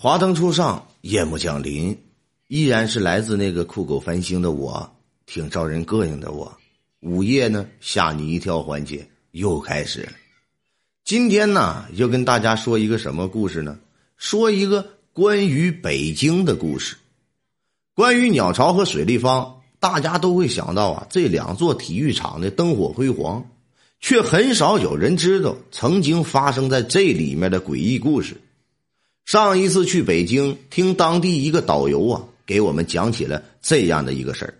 华灯初上，夜幕降临，依然是来自那个酷狗繁星的我，挺招人膈应的我。午夜呢，吓你一跳环节又开始了。今天呢，要跟大家说一个什么故事呢？说一个关于北京的故事。关于鸟巢和水立方，大家都会想到啊，这两座体育场的灯火辉煌，却很少有人知道曾经发生在这里面的诡异故事。上一次去北京，听当地一个导游啊，给我们讲起了这样的一个事儿：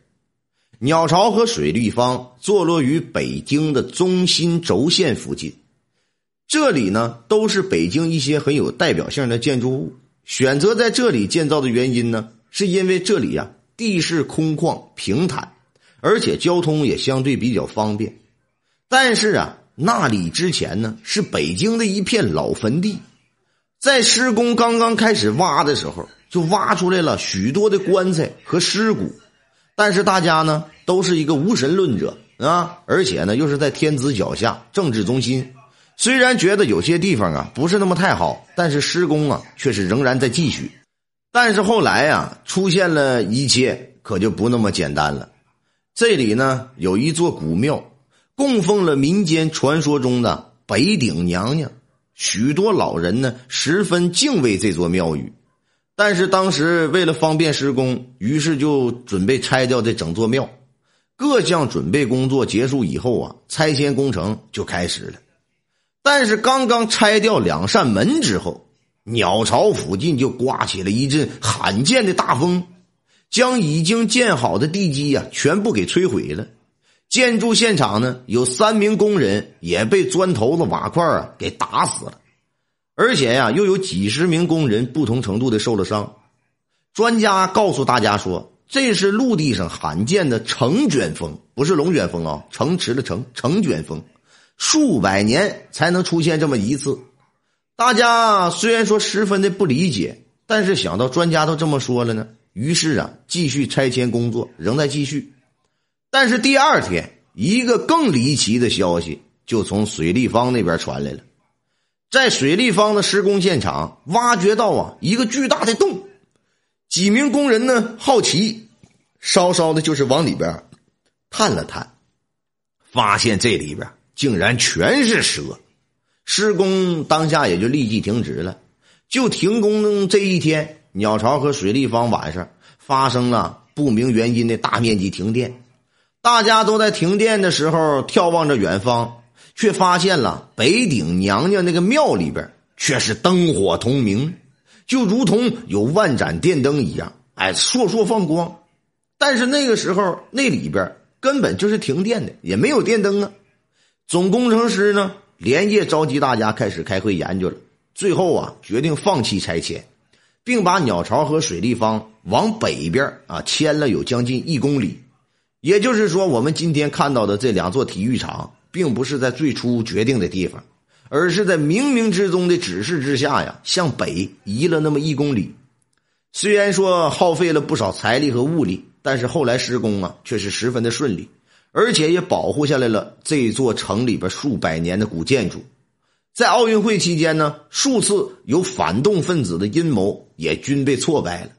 鸟巢和水立方坐落于北京的中心轴线附近，这里呢都是北京一些很有代表性的建筑物。选择在这里建造的原因呢，是因为这里呀地势空旷平坦，而且交通也相对比较方便。但是啊，那里之前呢是北京的一片老坟地。在施工刚刚开始挖的时候，就挖出来了许多的棺材和尸骨，但是大家呢都是一个无神论者啊，而且呢又是在天子脚下政治中心，虽然觉得有些地方啊不是那么太好，但是施工啊却是仍然在继续。但是后来呀出现了一切，可就不那么简单了。这里呢有一座古庙，供奉了民间传说中的北顶娘娘。许多老人呢十分敬畏这座庙宇，但是当时为了方便施工，于是就准备拆掉这整座庙。各项准备工作结束以后啊，拆迁工程就开始了。但是刚刚拆掉两扇门之后，鸟巢附近就刮起了一阵罕见的大风，将已经建好的地基呀全部给摧毁了。建筑现场呢，有三名工人也被砖头子、瓦块啊给打死了，而且呀，又有几十名工人不同程度的受了伤。专家告诉大家说，这是陆地上罕见的成卷风，不是龙卷风啊，城池的城，成卷风，数百年才能出现这么一次。大家虽然说十分的不理解，但是想到专家都这么说了呢，于是啊，继续拆迁工作仍在继续。但是第二天，一个更离奇的消息就从水立方那边传来了。在水立方的施工现场，挖掘到啊一个巨大的洞。几名工人呢好奇，稍稍的就是往里边探了探，发现这里边竟然全是蛇。施工当下也就立即停止了。就停工这一天，鸟巢和水立方晚上发生了不明原因的大面积停电。大家都在停电的时候眺望着远方，却发现了北顶娘娘那个庙里边却是灯火通明，就如同有万盏电灯一样，哎，烁烁放光。但是那个时候那里边根本就是停电的，也没有电灯啊。总工程师呢连夜召集大家开始开会研究了，最后啊决定放弃拆迁，并把鸟巢和水立方往北边啊迁了有将近一公里。也就是说，我们今天看到的这两座体育场，并不是在最初决定的地方，而是在冥冥之中的指示之下呀，向北移了那么一公里。虽然说耗费了不少财力和物力，但是后来施工啊，却是十分的顺利，而且也保护下来了这座城里边数百年的古建筑。在奥运会期间呢，数次有反动分子的阴谋也均被挫败了。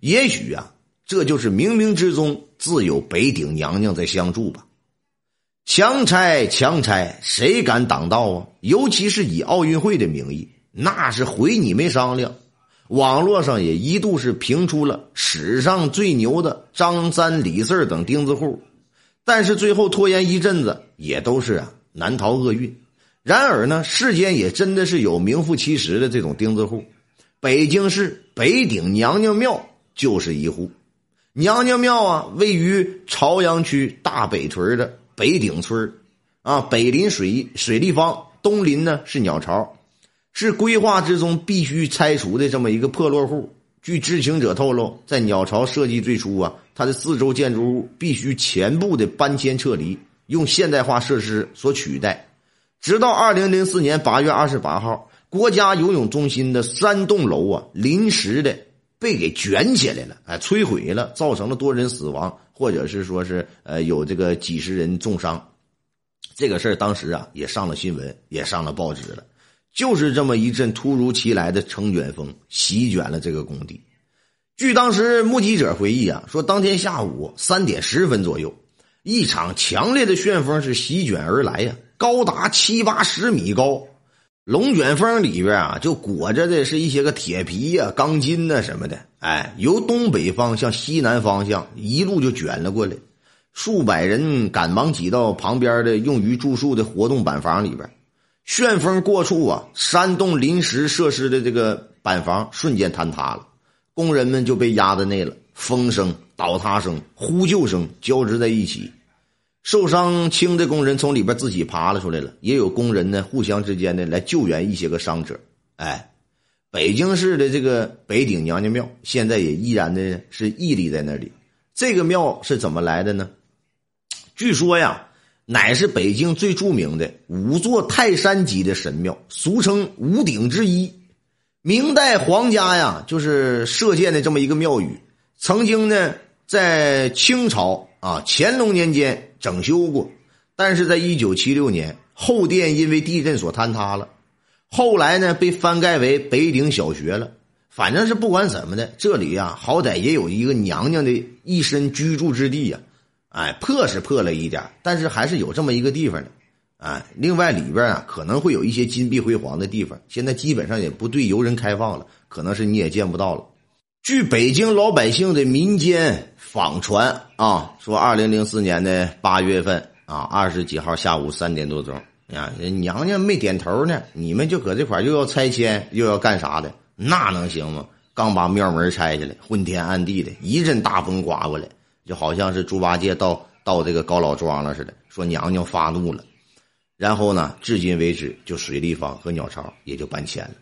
也许啊。这就是冥冥之中自有北顶娘娘在相助吧？强拆强拆，谁敢挡道啊？尤其是以奥运会的名义，那是毁你没商量。网络上也一度是评出了史上最牛的张三李四等钉子户，但是最后拖延一阵子，也都是啊难逃厄运。然而呢，世间也真的是有名副其实的这种钉子户，北京市北顶娘娘庙就是一户。娘娘庙啊，位于朝阳区大北屯的北顶村啊，北临水水立方，东临呢是鸟巢，是规划之中必须拆除的这么一个破落户。据知情者透露，在鸟巢设计最初啊，它的四周建筑物必须全部的搬迁撤离，用现代化设施所取代。直到二零零四年八月二十八号，国家游泳中心的三栋楼啊，临时的。被给卷起来了，哎，摧毁了，造成了多人死亡，或者是说是呃有这个几十人重伤。这个事儿当时啊也上了新闻，也上了报纸了。就是这么一阵突如其来的成卷风席卷了这个工地。据当时目击者回忆啊，说当天下午三点十分左右，一场强烈的旋风是席卷而来呀，高达七八十米高。龙卷风里边啊，就裹着的是一些个铁皮呀、钢筋呐什么的。哎，由东北方向西南方向一路就卷了过来，数百人赶忙挤到旁边的用于住宿的活动板房里边。旋风过处啊，山洞临时设施的这个板房瞬间坍塌了。工人们就被压在内了，风声、倒塌声、呼救声交织在一起。受伤轻的工人从里边自己爬了出来了，也有工人呢互相之间的来救援一些个伤者。哎，北京市的这个北顶娘娘庙现在也依然的是屹立在那里。这个庙是怎么来的呢？据说呀，乃是北京最著名的五座泰山级的神庙，俗称五顶之一。明代皇家呀，就是设建的这么一个庙宇，曾经呢在清朝啊乾隆年间整修过，但是在一九七六年后殿因为地震所坍塌了，后来呢被翻盖为北顶小学了。反正是不管怎么的，这里呀好歹也有一个娘娘的一身居住之地呀，哎，破是破了一点，但是还是有这么一个地方的。哎，另外里边啊可能会有一些金碧辉煌的地方，现在基本上也不对游人开放了，可能是你也见不到了。据北京老百姓的民间网传啊，说二零零四年的八月份啊，二十几号下午三点多钟啊，娘娘没点头呢，你们就搁这块又要拆迁又要干啥的，那能行吗？刚把庙门拆下来，昏天暗地的一阵大风刮过来，就好像是猪八戒到到这个高老庄了似的，说娘娘发怒了。然后呢？至今为止，就水立方和鸟巢也就搬迁了。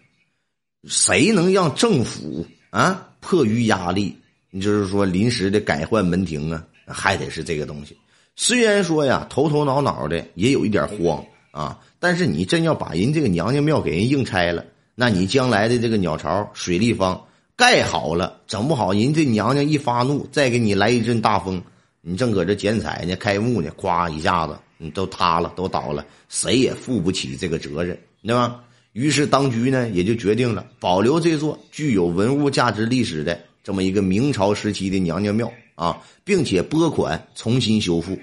谁能让政府啊迫于压力，你就是说临时的改换门庭啊，还得是这个东西。虽然说呀，头头脑脑的也有一点慌啊，但是你真要把人这个娘娘庙给人硬拆了，那你将来的这个鸟巢、水立方盖好了，整不好人这娘娘一发怒，再给你来一阵大风，你正搁这剪彩呢、开幕呢，咵一下子。你都塌了，都倒了，谁也负不起这个责任，对吧？于是当局呢也就决定了保留这座具有文物价值历史的这么一个明朝时期的娘娘庙啊，并且拨款重新修复。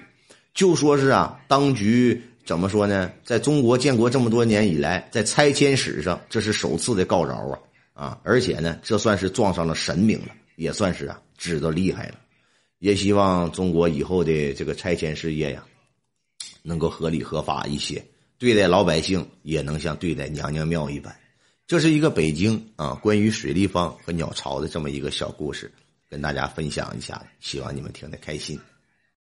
就说是啊，当局怎么说呢？在中国建国这么多年以来，在拆迁史上这是首次的告饶啊啊！而且呢，这算是撞上了神明了，也算是啊知道厉害了。也希望中国以后的这个拆迁事业呀。能够合理合法一些，对待老百姓也能像对待娘娘庙一般。这是一个北京啊，关于水立方和鸟巢的这么一个小故事，跟大家分享一下，希望你们听得开心。